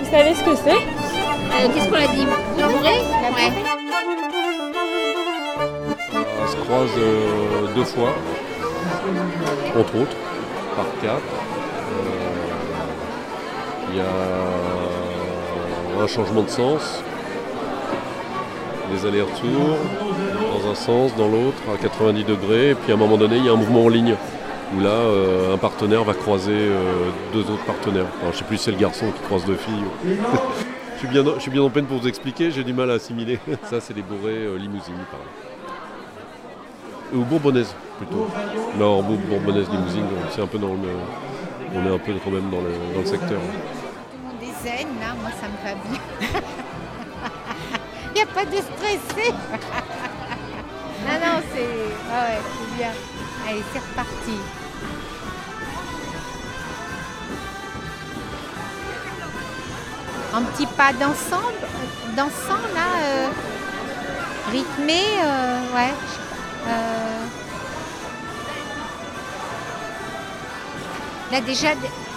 Vous savez ce que c'est? Euh, Qu'est-ce qu'on a dit? Bourré Ouais. On se croise euh, deux fois, entre autres, par quatre. Euh, Il y a un changement de sens, des allers-retours, dans un sens, dans l'autre, à 90 degrés. Et puis à un moment donné, il y a un mouvement en ligne, où là, euh, un partenaire va croiser euh, deux autres partenaires. Alors, je sais plus si c'est le garçon qui croise deux filles. je, suis bien, je suis bien en peine pour vous expliquer, j'ai du mal à assimiler. Ça, c'est les bourrées euh, limousines, par exemple. Ou bourbonnaise plutôt. Non, Bour- bourbonnaise, limousine, c'est un peu dans le. On est un peu quand même dans le, dans le secteur. Tout le monde est zen, là, moi ça me va bien. Il n'y a pas de stressé. non, non, c'est ah ouais, c'est bien. Allez, c'est reparti. Un petit pas d'ensemble, dansant là, euh, rythmé, euh, ouais. euh. Là déjà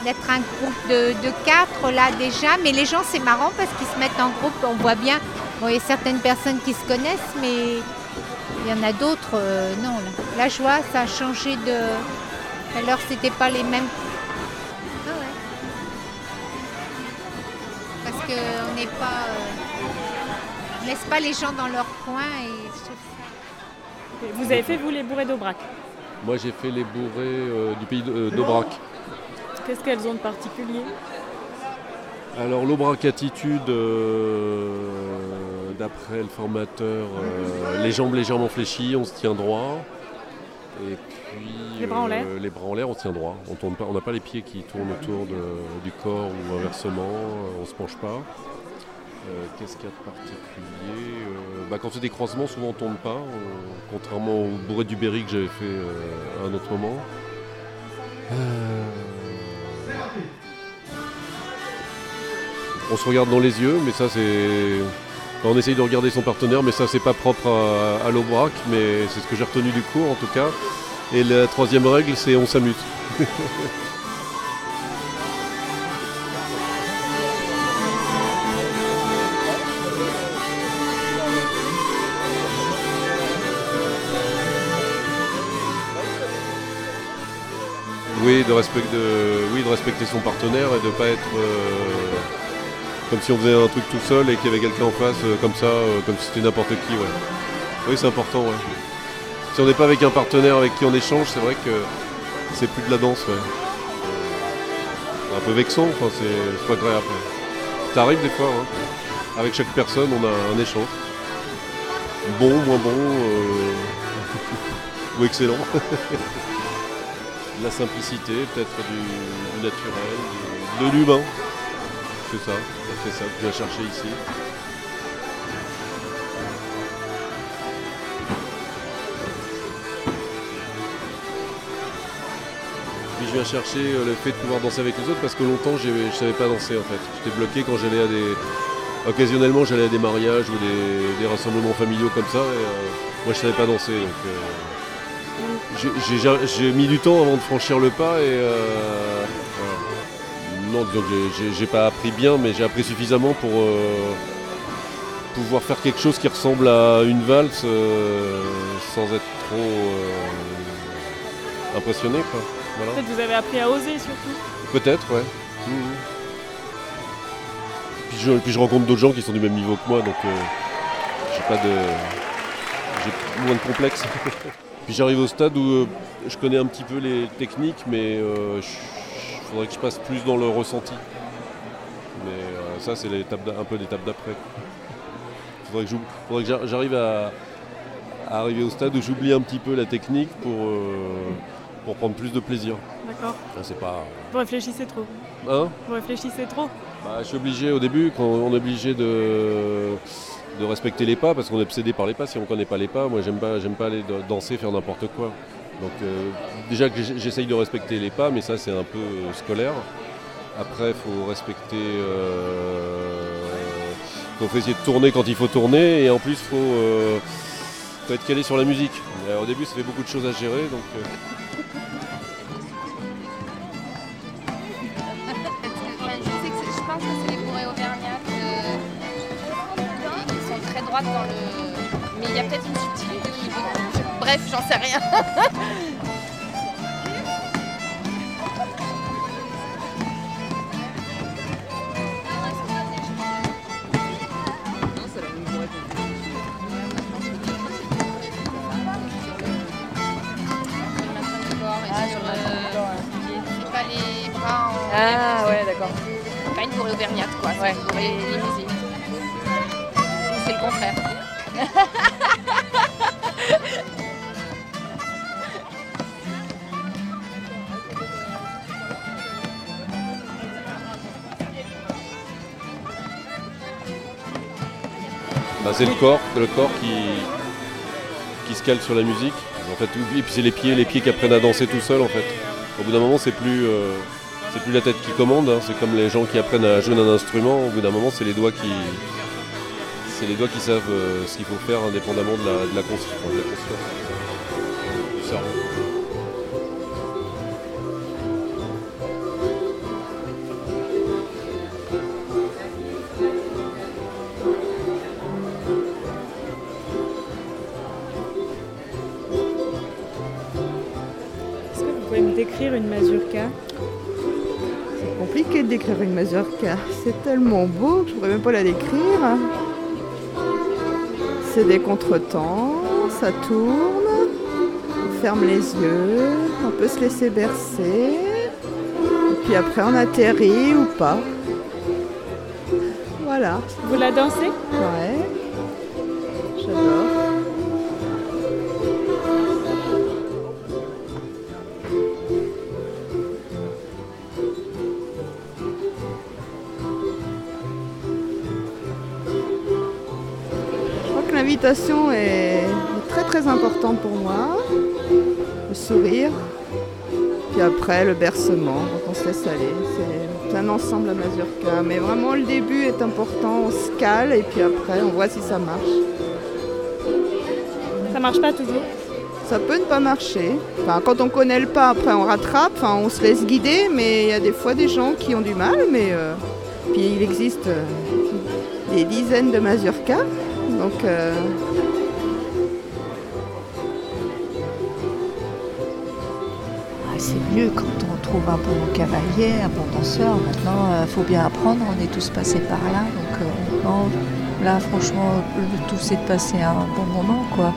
d'être un groupe de, de quatre là déjà, mais les gens c'est marrant parce qu'ils se mettent en groupe, on voit bien, bon, il y a certaines personnes qui se connaissent, mais il y en a d'autres, euh, non. Je vois, ça a changé de... Alors c'était pas les mêmes... Ah ouais. Parce qu'on n'est pas... euh, on laisse pas les gens dans leur coin et je. Vous avez fait, vous, les bourrées d'Aubrac? Moi, j'ai fait les bourrées euh, du pays euh, d'Aubrac. Qu'est-ce qu'elles ont de particulier? Alors l'Aubrac Attitude, euh, d'après le formateur, euh, les jambes légèrement fléchies, on se tient droit. Et puis Les bras en l'air Les bras en l'air, on se tient droit. On tourne pas- on n'a pas les pieds qui tournent autour de- du corps ou inversement, euh, on se penche pas. Euh, Qu'est-ce qu'il y a de particulier Euh, bah, Quand c'est des croisements, souvent on tourne pas, on- contrairement au bourré du Berry que j'avais fait euh, à un autre moment. Euh, On se regarde dans les yeux, mais ça c'est. On essaye de regarder son partenaire, mais ça c'est pas propre à, à mais c'est ce que j'ai retenu du cours en tout cas. Et la troisième règle, c'est on s'amuse. Oui, de, respecter son partenaire et de pas être euh, comme si on faisait un truc tout seul et qu'il y avait quelqu'un en face euh, comme ça, euh, comme si c'était n'importe qui. Ouais. Oui, c'est important. Ouais. Si on n'est pas avec un partenaire avec qui on échange, c'est vrai que c'est plus de la danse. Un peu vexant, enfin, c'est pas agréable. Ça arrive des fois. hein. Avec chaque personne, on a un échange. Bon, moins bon, euh, ou excellent. de la simplicité, peut-être du, naturel, de l'humain. C'est ça, c'est ça je viens chercher ici. Puis je viens chercher euh, le fait de pouvoir danser avec les autres parce que longtemps je savais pas danser en fait. J'étais bloqué quand j'allais à des. Occasionnellement j'allais à des mariages ou des, rassemblements familiaux comme ça et euh, moi je savais pas danser donc. euh, j'ai- mis du temps avant de franchir le pas et. Non disons que j'ai- pas appris bien mais j'ai appris suffisamment pour euh, pouvoir faire quelque chose qui ressemble à une valse euh, sans être trop euh, impressionné quoi. Voilà. Peut-être vous avez appris à oser surtout. Peut-être, ouais. Puis, je, puis je rencontre d'autres gens qui sont du même niveau que moi, donc euh, j'ai pas de. J'ai moins de complexe. puis j'arrive au stade où euh, je connais un petit peu les techniques, mais il faudrait que je passe plus dans le ressenti. Mais euh, ça, c'est l'étape un peu l'étape d'après. Faudrait que j'oub- faudrait que j'a- j'arrive à, à arriver au stade où j'oublie un petit peu la technique pour, euh, pour prendre plus de plaisir. D'accord. C'est pas. Vous réfléchissez trop. Hein? Vous réfléchissez trop. Bah, je suis obligé au début, quand on est obligé de, de respecter les pas, parce qu'on est obsédé par les pas. Si on ne connaît pas les pas, moi j'aime pas, j'aime pas aller da- danser, faire n'importe quoi. Donc euh, déjà que j'essaye de respecter les pas, mais ça c'est un peu euh, scolaire. Après, il faut respecter. Il faut essayer de tourner quand il faut tourner, et en plus, il faut, euh, faut être calé sur la musique. Au début, ça fait beaucoup de choses à gérer, donc. euh, euh, dans le. Mais il y a peut-être une subtilité Bref, j'en sais rien. Ah, C'est. Ah ouais, d'accord. C'est pas une bourrée auvergnate quoi, c'est Ouais. une bourrée limousine. Ou C'est le contraire. bah, c'est le corps, le corps qui, qui se cale sur la musique. En fait, et puis c'est les pieds, les pieds qui apprennent à danser tout seuls en fait. Au bout d'un moment, c'est plus, euh, plus la tête qui commande. hein. C'est comme les gens qui apprennent à jouer d'un instrument. Au bout d'un moment, c'est les doigts qui, c'est les doigts qui savent euh, ce qu'il faut faire indépendamment de la, de la de la conscience décrire une mazurka C'est compliqué de décrire une mazurka. C'est tellement beau que je pourrais même pas la décrire. C'est des contretemps, ça tourne, on ferme les yeux, on peut se laisser bercer. Et puis après on atterrit ou pas. Voilà, Vous la dansez? Ouais. L'invitation est très très importante pour moi. Le sourire, puis après le bercement, quand on se laisse aller. C'est- C'est un ensemble à mazurka. Mais vraiment le début est important, on se cale et puis après on voit si ça marche. Ça marche pas toujours? Ça peut ne pas marcher. Enfin, quand on connaît le pas, après on rattrape, enfin, on se laisse guider, mais il y a des fois des gens qui ont du mal. Mais euh, puis il existe euh, des dizaines de mazurkas, donc euh, Ah, c'est mieux quand on trouve un bon cavalier, un bon danseur. Maintenant, il faut bien apprendre, on est tous passés par là. Donc, euh, là, franchement, le tout, c'est de passer un bon moment, quoi.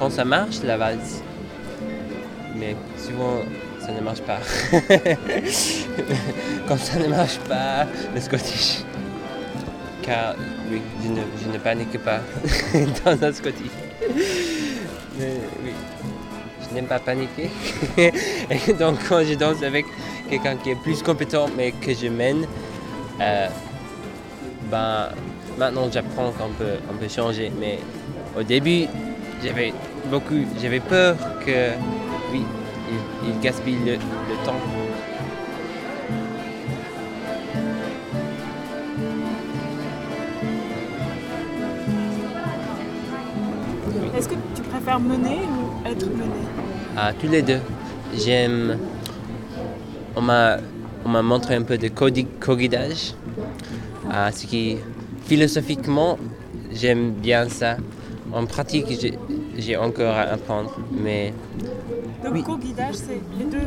Quand ça marche, la valse. Mais souvent, ça ne marche pas. quand ça ne marche pas, le scottish. Car, oui, je ne, je ne panique pas dans un scottish. Mais, oui, je n'aime pas paniquer. Donc, quand je danse avec quelqu'un qui est plus compétent, mais que je mène, euh, ben, maintenant j'apprends qu'on peut, on peut changer, mais au début j'avais beaucoup, j'avais peur que oui, il, il gaspille le, le temps. Est-ce que tu préfères mener ou être mené? À tous les deux, j'aime. On m'a, on m'a montré un peu de co-guidage, à ce qui philosophiquement j'aime bien ça. En pratique, j'ai, encore à apprendre, mais Donc Oui. co-guidage, c'est les deux.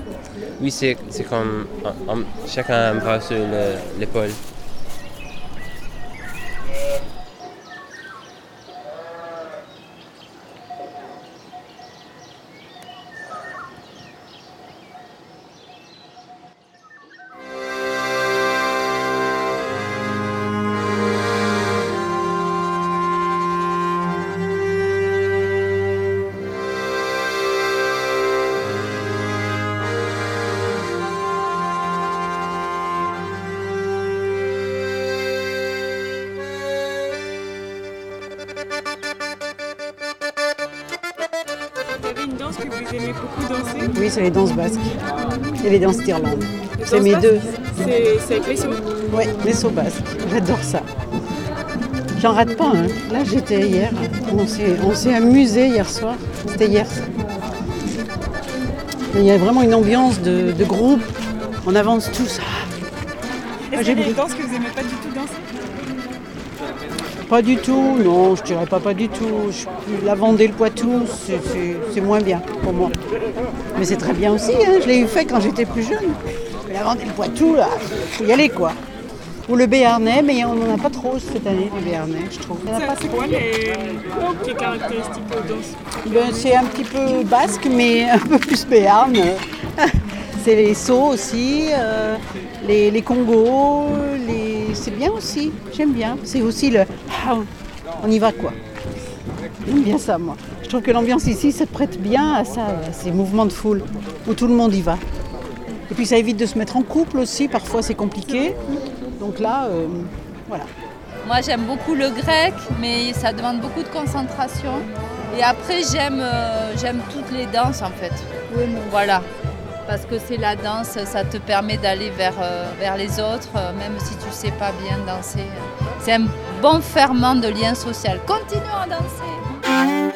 Oui, c'est comme on- on- chacun a un sur c'est les danses basques et les danses d'Irlande. C'est mes deux. C'est avec les sous. Oui, les sauts basques. J'adore ça. J'en rate pas. hein. Là, j'étais hier. On s'est, amusé hier soir. C'était hier. Il y a vraiment une ambiance de, de groupe. On avance tous. Ah, Est-ce j'ai qu'il y a des beaucoup- danses que vous aimez pas du tout danser Pas du tout, non, je dirais pas pas du tout. Je- la Vendée, le Poitou, c'est- moins bien pour moi. Mais c'est très bien aussi, hein, je l'ai fait quand j'étais plus jeune. Mais la Vendée, le Poitou, là, faut y aller quoi. Ou le Béarnais, mais on n'en a pas trop cette année, le Béarnais, je trouve. C'est quoi les, les caractéristiques danses Ben, c'est un petit peu basque, mais un peu plus béarn. C'est les sauts aussi, euh, les, les congos, les... c'est bien aussi, j'aime bien. C'est aussi le ah, on y va quoi. J'aime bien ça moi. Je trouve que l'ambiance ici, ça prête bien à ça, à ces mouvements de foule, où tout le monde y va. Et puis ça évite de se mettre en couple aussi, parfois c'est compliqué. Donc là, euh, voilà. Moi j'aime beaucoup le grec, mais ça demande beaucoup de concentration. Et après j'aime euh, j'aime toutes les danses en fait. Voilà. Parce que c'est la danse, ça te permet d'aller vers, euh, vers les autres, euh, même si tu sais pas bien danser. C'est un bon ferment de lien social. Continuons à danser.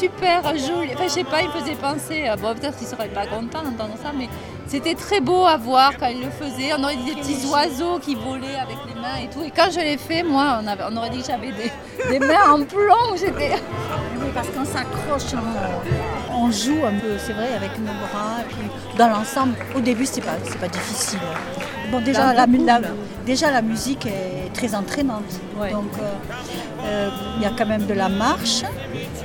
Super jolis. Enfin, je sais pas, ils faisaient penser. Bon, peut-être qu'ils seraient pas contents d'entendre ça, mais c'était très beau à voir quand ils le faisaient. On aurait dit des petits oiseaux qui volaient avec les mains et tout. Et quand je l'ai fait, moi, on, avait- on aurait dit que j'avais des, des mains en plomb. J'étais. Oui, parce qu'on s'accroche, on, on joue un peu, c'est vrai, avec nos bras. Et puis dans l'ensemble, au début, c'est pas, c'est pas difficile. Bon, déjà la, déjà, musique est très entraînante. Ouais. Donc, euh, il y a quand même de la marche.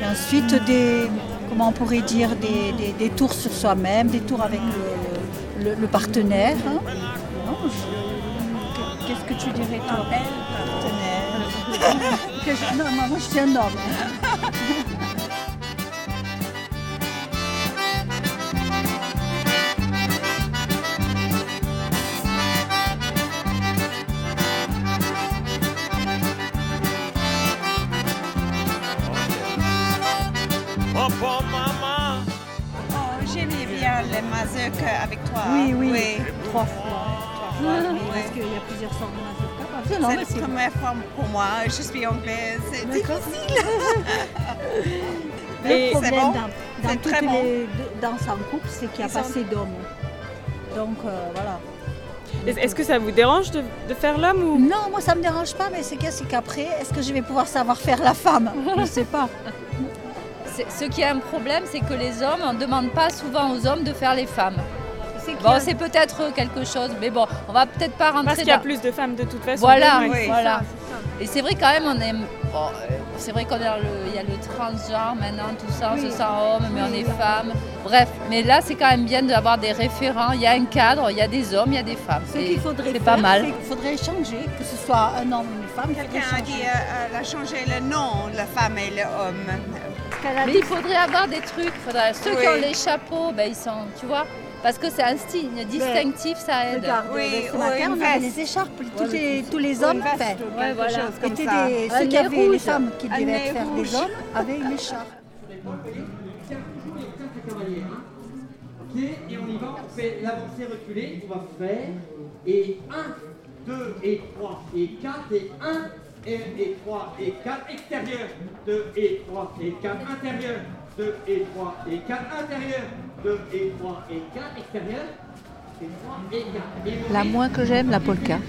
Et ensuite, des, comment on pourrait dire, des, des- des tours sur soi-même, des tours avec le, le- le partenaire. hein. Qu'est-ce que tu dirais, toi? Partenaire. Que je- non, moi, moi, je suis un homme. Les mazurka avec toi. Oui, oui, trois fois. Oui. Parce qu'il y a plusieurs sortes de mazurka. C'est la première fois pour moi. Je suis anglaise. C'est difficile. Le problème bon? dans, dans toutes très bon? les danses en couple, c'est qu'il n'y a Ils pas sont- assez d'hommes. Donc euh, voilà. Est- Est-ce que ça vous dérange de, de faire l'homme ou? Non, moi ça me dérange pas, mais c'est qu'après, est-ce que je vais pouvoir savoir faire la femme? Je ne sais pas. Ce qui est un problème, c'est que les hommes, on ne demande pas souvent aux hommes de faire les femmes. Bon, a- c'est peut-être quelque chose, mais bon, on va peut-être pas rentrer Parce qu'il y a dans- plus de femmes de toute façon. Voilà, Oui. voilà. Et c'est vrai quand même, on aime. bon, euh, c'est vrai qu'on a le, il y a le transgenre maintenant, tout ça, on Oui. se sent homme, mais on est femme. Bref, mais là, c'est quand même bien d'avoir des référents. Il y a un cadre, il y a des hommes, il y a des femmes. Ce qu'il faudrait C'est faire, pas mal. qu'il faudrait changer, que ce soit un homme ou une femme. il Quelqu'un a dit euh, elle a changé le nom, la femme et l'homme. Mais il faudrait avoir des trucs. faudrait- Ceux qui Oui. ont les chapeaux, ben, ils sont, tu vois, parce que c'est un style distinctif, ça aide. Regarde, Oui, ce matin, on avait les écharpes, tous, Ouais, les, tous les ou une hommes veste fait. ou quelque voilà. chose comme étaient ça. des- Un ceux qui avaient les femmes qui devaient faire rouge. des hommes avaient une écharpe. Ok, et on y va, on fait l'avancée reculée, on va faire, et 1, 2 et 3 et 4, et 1, et 3 et 4, extérieur, 2 et 3 et 4, intérieur, 2 et 3 et 4, intérieur, 2 et 3 et 4, extérieur, et 3 et 4. Et vous La moins que j'aime, la polka.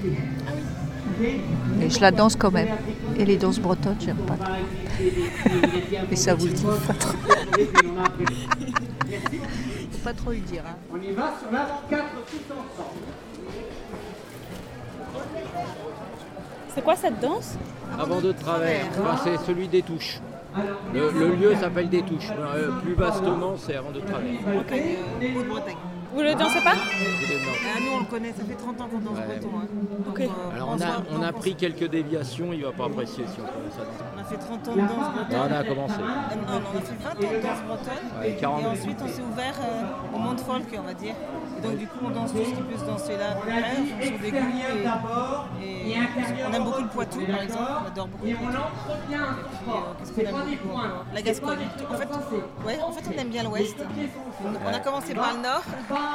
Et je la danse quand même. Et les danses bretonnes, j'aime pas. Mais ça vous le dit. Faut pas trop le dire. hein. On y va sur l'avant 4 tous ensemble. C'est quoi cette danse Avant de travers, Enfin, c'est celui des touches. Le, le lieu s'appelle des touches. Euh, plus vastement, c'est avant de travers. Vous le dansez pas Ah, nous on le connaît, ça fait 30 ans qu'on danse Ouais. breton. hein. Donc, euh, Alors on a, on a pris quelques déviations, il va pas apprécier si on commence à. On a fait 30 ans de danse bretonne. Non, on a commencé. Non, non, on a fait 20 ans de danse bretonne. Ouais, 40. Et ensuite, on s'est ouvert euh, au monde folk, on va dire. Et donc, du coup, on danse tout ce qui peut se danser là, en fonction des goûts. Et, et on aime beaucoup le Poitou, par exemple. On adore beaucoup le Poitou. Et puis, euh, qu'est-ce qu'on aime beaucoup encore La Gascogne. En fait, ouais, en fait, on aime bien l'Ouest. On a commencé par le Nord,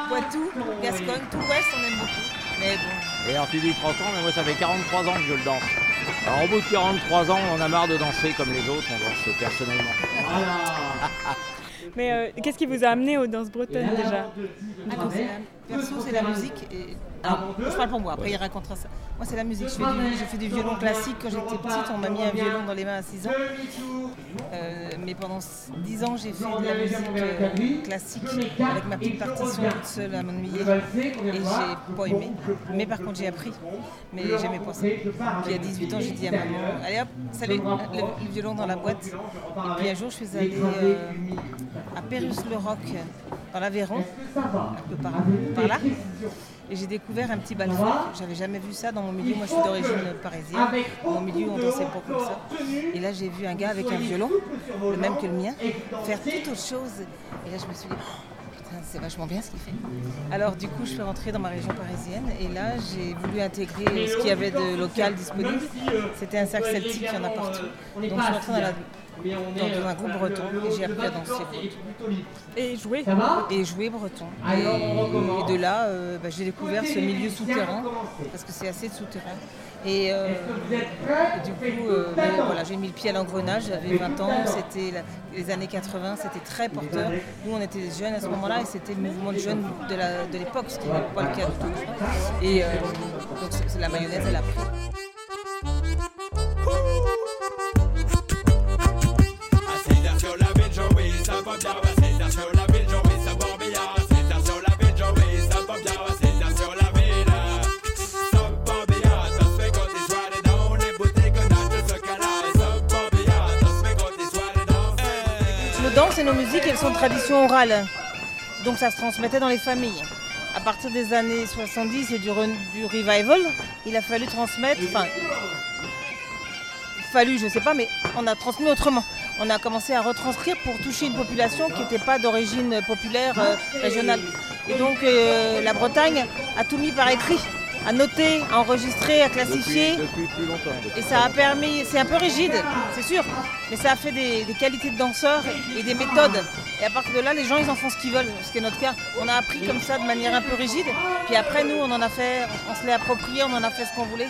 Poitou, Gascogne, tout l'Ouest, on aime beaucoup. Mais bon, Et alors tu dis 30 ans, mais moi ça fait 43 ans que je le danse. Alors au bout de 43 ans, on en a marre de danser comme les autres, on danse personnellement. Mais euh, qu'est-ce qui vous a amené aux danses bretonnes déjà perso, c'est la musique. Et... Alors, je parle pour moi, après il racontera ça. Moi, c'est la musique. Je fais du, violon classique quand j'étais petite. On m'a mis un violon dans les mains à 6 ans. Euh, mais pendant 10 ans, j'ai fait de la musique euh, classique avec ma petite partition toute seule à m'ennuyer. Et j'ai pas aimé. Mais par contre, j'ai appris. Mais j'aimais pas ça. Puis à 18 ans, j'ai dit à maman Allez hop, salut, le, le violon dans la boîte. Et puis un jour, je suis allée euh, à Pérus-le-Roc, dans l'Aveyron, un peu par, Et j'ai découvert un petit bal folk. J'avais jamais vu ça dans mon milieu. Moi, je suis d'origine parisienne. Dans mon milieu, on dansait pas comme ça. Et là, j'ai vu un gars avec un violon, le même que le mien, faire tout autre chose. Et là, je me suis dit, Oh, putain, c'est vachement bien ce qu'il fait. Alors, du coup, je suis rentrée dans ma région parisienne. Et là, j'ai voulu intégrer ce qu'il y avait de local disponible. C'était un cercle celtique, il y en a partout. Donc, je suis rentrée dans, la- dans un groupe breton et j'ai appris à danser breton. Et jouer Et jouer breton. Et, et de là, euh, bah, j'ai découvert ce milieu souterrain, parce que c'est assez de souterrain. Et, euh, et du coup, euh, voilà, j'ai mis le pied à l'engrenage, j'avais 20 ans, c'était les années 80, c'était très porteur. Nous, on était jeunes à ce moment-là et c'était le mouvement de jeunes de la- de l'époque, ce qui n'est pas le cas du tout. Et euh, donc, la mayonnaise, elle a pris. Elles sont de tradition orale. Donc ça se transmettait dans les familles. À partir des années 70 et du, re- du revival, il a fallu transmettre, enfin, fallu, je sais pas, mais on a transmis autrement. On a commencé à retranscrire pour toucher une population qui n'était pas d'origine populaire euh, régionale. Et donc euh, la Bretagne a tout mis par écrit, à noter, à enregistrer, à classifier. Depuis, depuis plus longtemps. depuis Et ça a permis, c'est un peu rigide, c'est sûr, mais ça a fait des, des qualités de danseurs et des méthodes. Et à partir de là, les gens, ils en font ce qu'ils veulent, ce qui est notre cas. On a appris comme ça de manière un peu rigide, puis après, nous, on en a fait, on se l'est approprié, on en a fait ce qu'on voulait.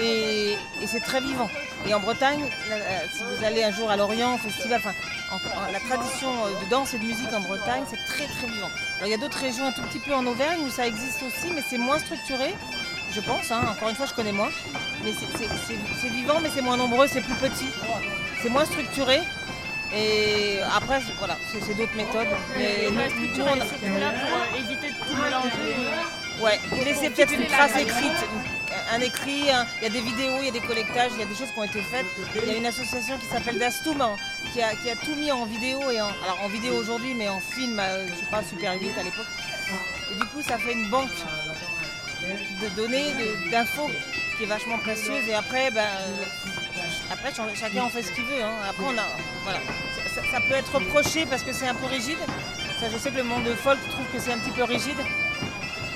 Et, c'est très vivant. Et en Bretagne, la- si vous allez un jour à Lorient, au festival, enfin, en- en- la tradition euh, de danse et de musique en Bretagne, c'est très très vivant. Alors il y a d'autres régions un tout petit peu en Auvergne où ça existe aussi, mais c'est moins structuré, je pense. hein. Encore une fois, je connais moins. Mais c'est vivant, mais c'est moins nombreux, c'est plus petit. C'est moins structuré. Et après, c'est- voilà, c'est d'autres méthodes. Mais nous, on a- surtout là pour euh, éviter de tout mélanger. Ouais, laisser peut-être une trace écrite, un écrit, un- il y a des vidéos, il y a des collectages, il y a des choses qui ont été faites. Il y a une association qui s'appelle Dastoum hein, qui, a, qui a tout mis en vidéo, et en, alors en vidéo aujourd'hui, mais en film, euh, je sais pas, Super 8 à l'époque. Et du coup, ça fait une banque de données, d'infos qui est vachement précieuse. Et après, ben, euh, après ch- chacun en fait ce qu'il veut. hein. Après, on a, voilà. ça, peut être reproché parce que c'est un peu rigide. Ça, je sais que le monde de folk trouve que c'est un petit peu rigide.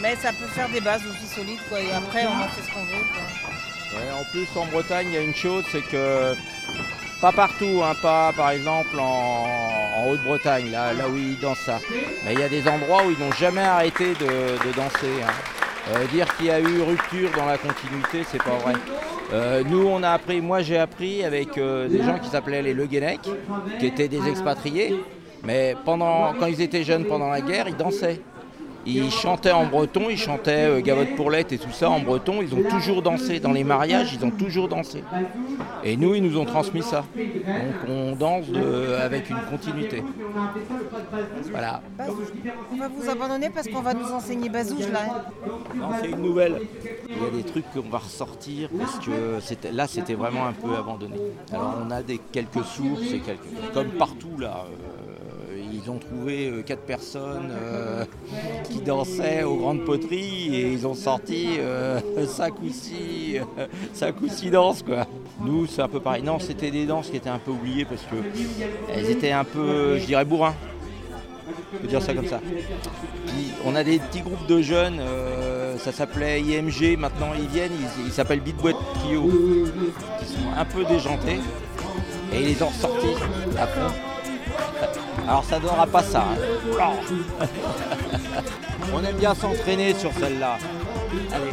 Mais ça peut faire des bases aussi solides. Et après, on en fait ce qu'on veut. en plus, en Bretagne, il y a une chose, c'est que pas partout, hein, pas par exemple en, Haute-Bretagne, là, où ils dansent ça. Mais il y a des endroits où ils n'ont jamais arrêté de, de danser. hein. Euh, dire qu'il y a eu rupture dans la continuité, c'est pas vrai. Euh, nous, on a appris, moi j'ai appris avec euh, des gens qui s'appelaient les Le Guenec, qui étaient des expatriés. Mais pendant, quand ils étaient jeunes pendant la guerre, ils dansaient. Ils chantaient en breton, ils chantaient euh, Gavotte Pourlette et tout ça en breton. Ils ont toujours dansé. Dans les mariages, ils ont toujours dansé. Et nous, ils nous ont transmis ça. Donc on danse de- avec une continuité. Voilà. Bazouge. On va vous abandonner parce qu'on va nous enseigner Bazouge là. hein. Non, c'est une nouvelle. Il y a des trucs qu'on va ressortir parce que c'était- là, c'était vraiment un peu abandonné. Alors, on a des quelques sources et quelques, comme partout là. euh, ils ont trouvé euh, quatre personnes euh, qui dansaient aux grandes poteries et ils ont sorti euh, cinq ou six, danses quoi. Nous c'est un peu pareil. Non, c'était des danses qui étaient un peu oubliées parce que elles étaient un peu, je dirais, bourrins. Je peux dire ça comme ça. On a des petits groupes de jeunes, ça s'appelait IMG, maintenant ils viennent, ils s'appellent Beat Boy Trio, qui sont un peu déjantés. Et ils les ont ressortis à. Alors ça donnera pas ça. hein. On aime bien s'entraîner sur celle-là. Allez.